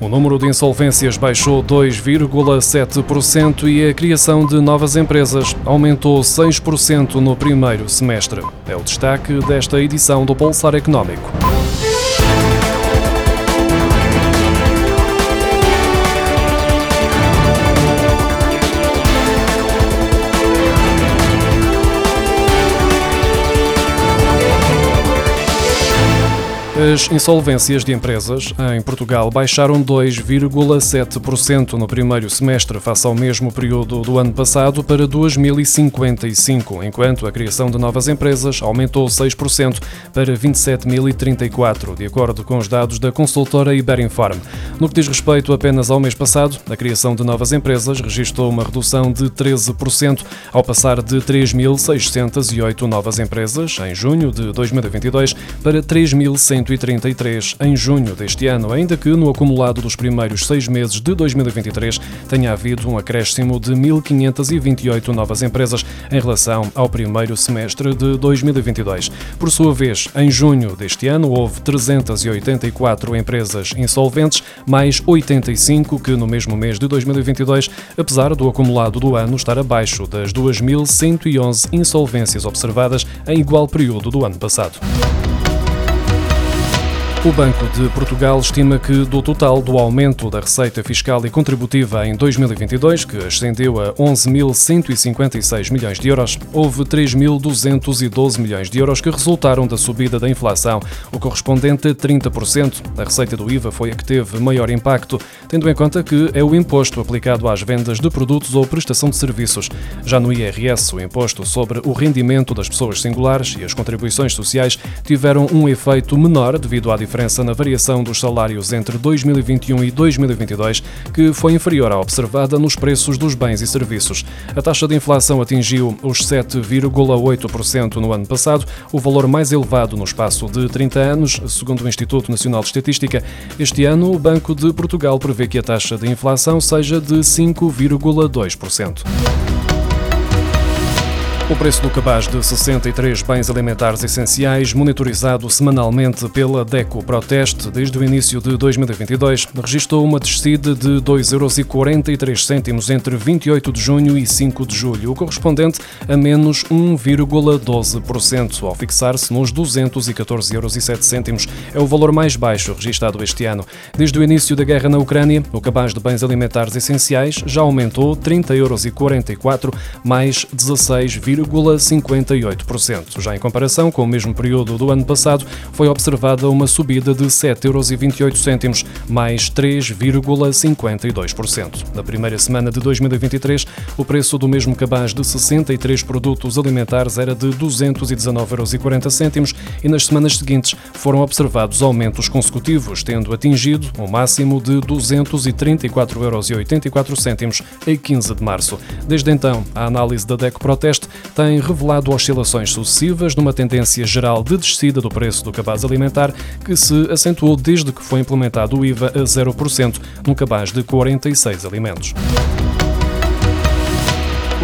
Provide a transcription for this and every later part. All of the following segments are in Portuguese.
O número de insolvências baixou 2,7% e a criação de novas empresas aumentou 6% no primeiro semestre. É o destaque desta edição do Pulsar Económico. As insolvências de empresas em Portugal baixaram 2,7% no primeiro semestre, face ao mesmo período do ano passado, para 2.055, enquanto a criação de novas empresas aumentou 6% para 27.034, de acordo com os dados da consultora Iberinform. No que diz respeito apenas ao mês passado, a criação de novas empresas registrou uma redução de 13%, ao passar de 3.608 novas empresas em junho de 2022 para 3.100 133 em junho deste ano, ainda que no acumulado dos primeiros seis meses de 2023 tenha havido um acréscimo de 1.528 novas empresas em relação ao primeiro semestre de 2022. Por sua vez, em junho deste ano houve 384 empresas insolventes, mais 85 que no mesmo mês de 2022, apesar do acumulado do ano estar abaixo das 2.111 insolvências observadas em igual período do ano passado. O Banco de Portugal estima que, do total do aumento da receita fiscal e contributiva em 2022, que ascendeu a 11.156 milhões de euros, houve 3.212 milhões de euros que resultaram da subida da inflação, o correspondente a 30%. A receita do IVA foi a que teve maior impacto, tendo em conta que é o imposto aplicado às vendas de produtos ou prestação de serviços. Já no IRS, o imposto sobre o rendimento das pessoas singulares e as contribuições sociais tiveram um efeito menor devido à diferença diferença na variação dos salários entre 2021 e 2022, que foi inferior à observada nos preços dos bens e serviços. A taxa de inflação atingiu os 7,8% no ano passado, o valor mais elevado no espaço de 30 anos, segundo o Instituto Nacional de Estatística. Este ano, o Banco de Portugal prevê que a taxa de inflação seja de 5,2%. O preço do cabaz de 63 bens alimentares essenciais, monitorizado semanalmente pela DECO Proteste desde o início de 2022, registrou uma descida de 2,43 euros entre 28 de junho e 5 de julho, o correspondente a menos 1,12%, ao fixar-se nos 214,07 euros. É o valor mais baixo registrado este ano. Desde o início da guerra na Ucrânia, o cabaz de bens alimentares essenciais já aumentou 30,44 euros, mais 16, 0,58%. Já em comparação com o mesmo período do ano passado, foi observada uma subida de 7,28 euros, mais 3,52%. Na primeira semana de 2023, o preço do mesmo cabaz de 63 produtos alimentares era de 219,40 euros e nas semanas seguintes foram observados aumentos consecutivos, tendo atingido um máximo de 234,84 euros a 15 de março. Desde então, a análise da DECO Proteste tem revelado oscilações sucessivas numa tendência geral de descida do preço do cabaz alimentar que se acentuou desde que foi implementado o IVA a 0% no cabaz de 46 alimentos.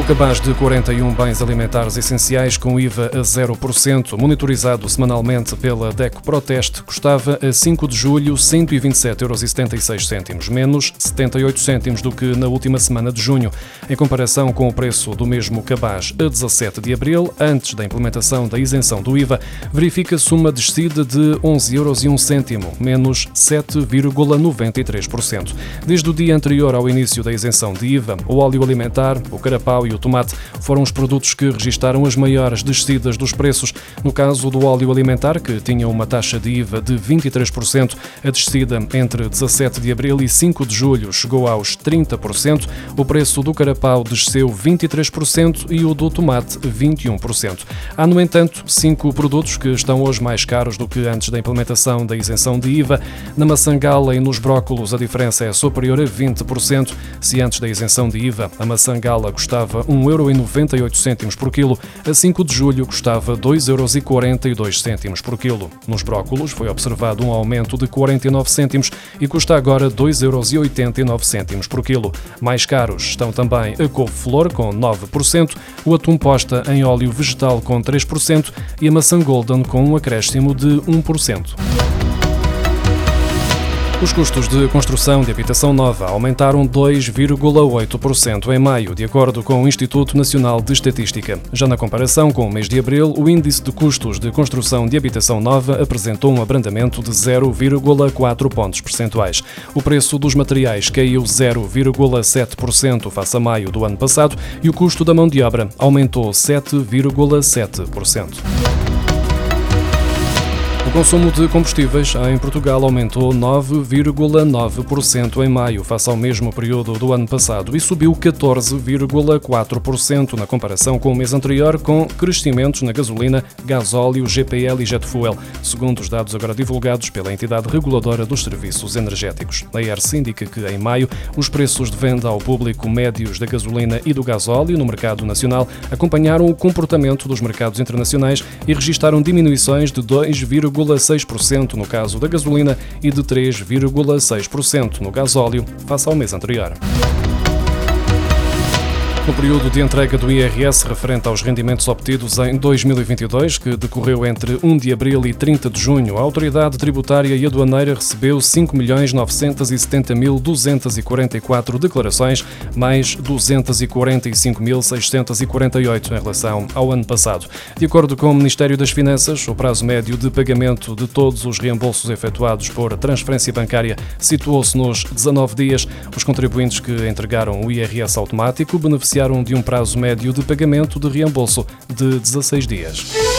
O cabaz de 41 bens alimentares essenciais com IVA a 0%, monitorizado semanalmente pela DECO Proteste, custava a 5 de julho 127,76 euros, menos 78 cêntimos do que na última semana de junho. Em comparação com o preço do mesmo cabaz a 17 de abril, antes da implementação da isenção do IVA, verifica-se uma descida de 11 euros 1 cêntimo, menos 7,93%. Desde o dia anterior ao início da isenção de IVA, o óleo alimentar, o carapau e o tomate foram os produtos que registaram as maiores descidas dos preços. No caso do óleo alimentar, que tinha uma taxa de IVA de 23%, a descida entre 17 de abril e 5 de julho chegou aos 30%, o preço do carapau desceu 23% e o do tomate 21%. Há, no entanto, cinco produtos que estão hoje mais caros do que antes da implementação da isenção de IVA. Na maçã gala e nos brócolos a diferença é superior a 20%. Se antes da isenção de IVA a maçã gala custava custava 1,98€ por quilo, a 5 de julho custava 2,42€ por quilo. Nos brócolos foi observado um aumento de 49 cêntimos e custa agora 2,89€ por quilo. Mais caros estão também a couve-flor com 9%, o atum posta em óleo vegetal com 3% e a maçã golden com um acréscimo de 1%. Os custos de construção de habitação nova aumentaram 2,8% em maio, de acordo com o Instituto Nacional de Estatística. Já na comparação com o mês de abril, o índice de custos de construção de habitação nova apresentou um abrandamento de 0,4 pontos percentuais. O preço dos materiais caiu 0,7% face a maio do ano passado e o custo da mão de obra aumentou 7,7%. Consumo de combustíveis em Portugal aumentou 9,9% em maio, face ao mesmo período do ano passado, e subiu 14,4% na comparação com o mês anterior, com crescimentos na gasolina, gasóleo, GPL e jet fuel, segundo os dados agora divulgados pela entidade reguladora dos serviços energéticos. A ERS indica que, em maio, os preços de venda ao público médios da gasolina e do gasóleo no mercado nacional acompanharam o comportamento dos mercados internacionais e registaram diminuições de 2, 3,6% no caso da gasolina e de 3,6% no gasóleo, face ao mês anterior. No período de entrega do IRS referente aos rendimentos obtidos em 2022, que decorreu entre 1 de abril e 30 de junho, a Autoridade Tributária e Aduaneira recebeu 5.970.244 declarações, mais 245.648 em relação ao ano passado. De acordo com o Ministério das Finanças, o prazo médio de pagamento de todos os reembolsos efetuados por transferência bancária situou-se nos 19 dias. Os contribuintes que entregaram o IRS automático beneficiaram beneficiaram de um prazo médio de pagamento de reembolso de 16 dias.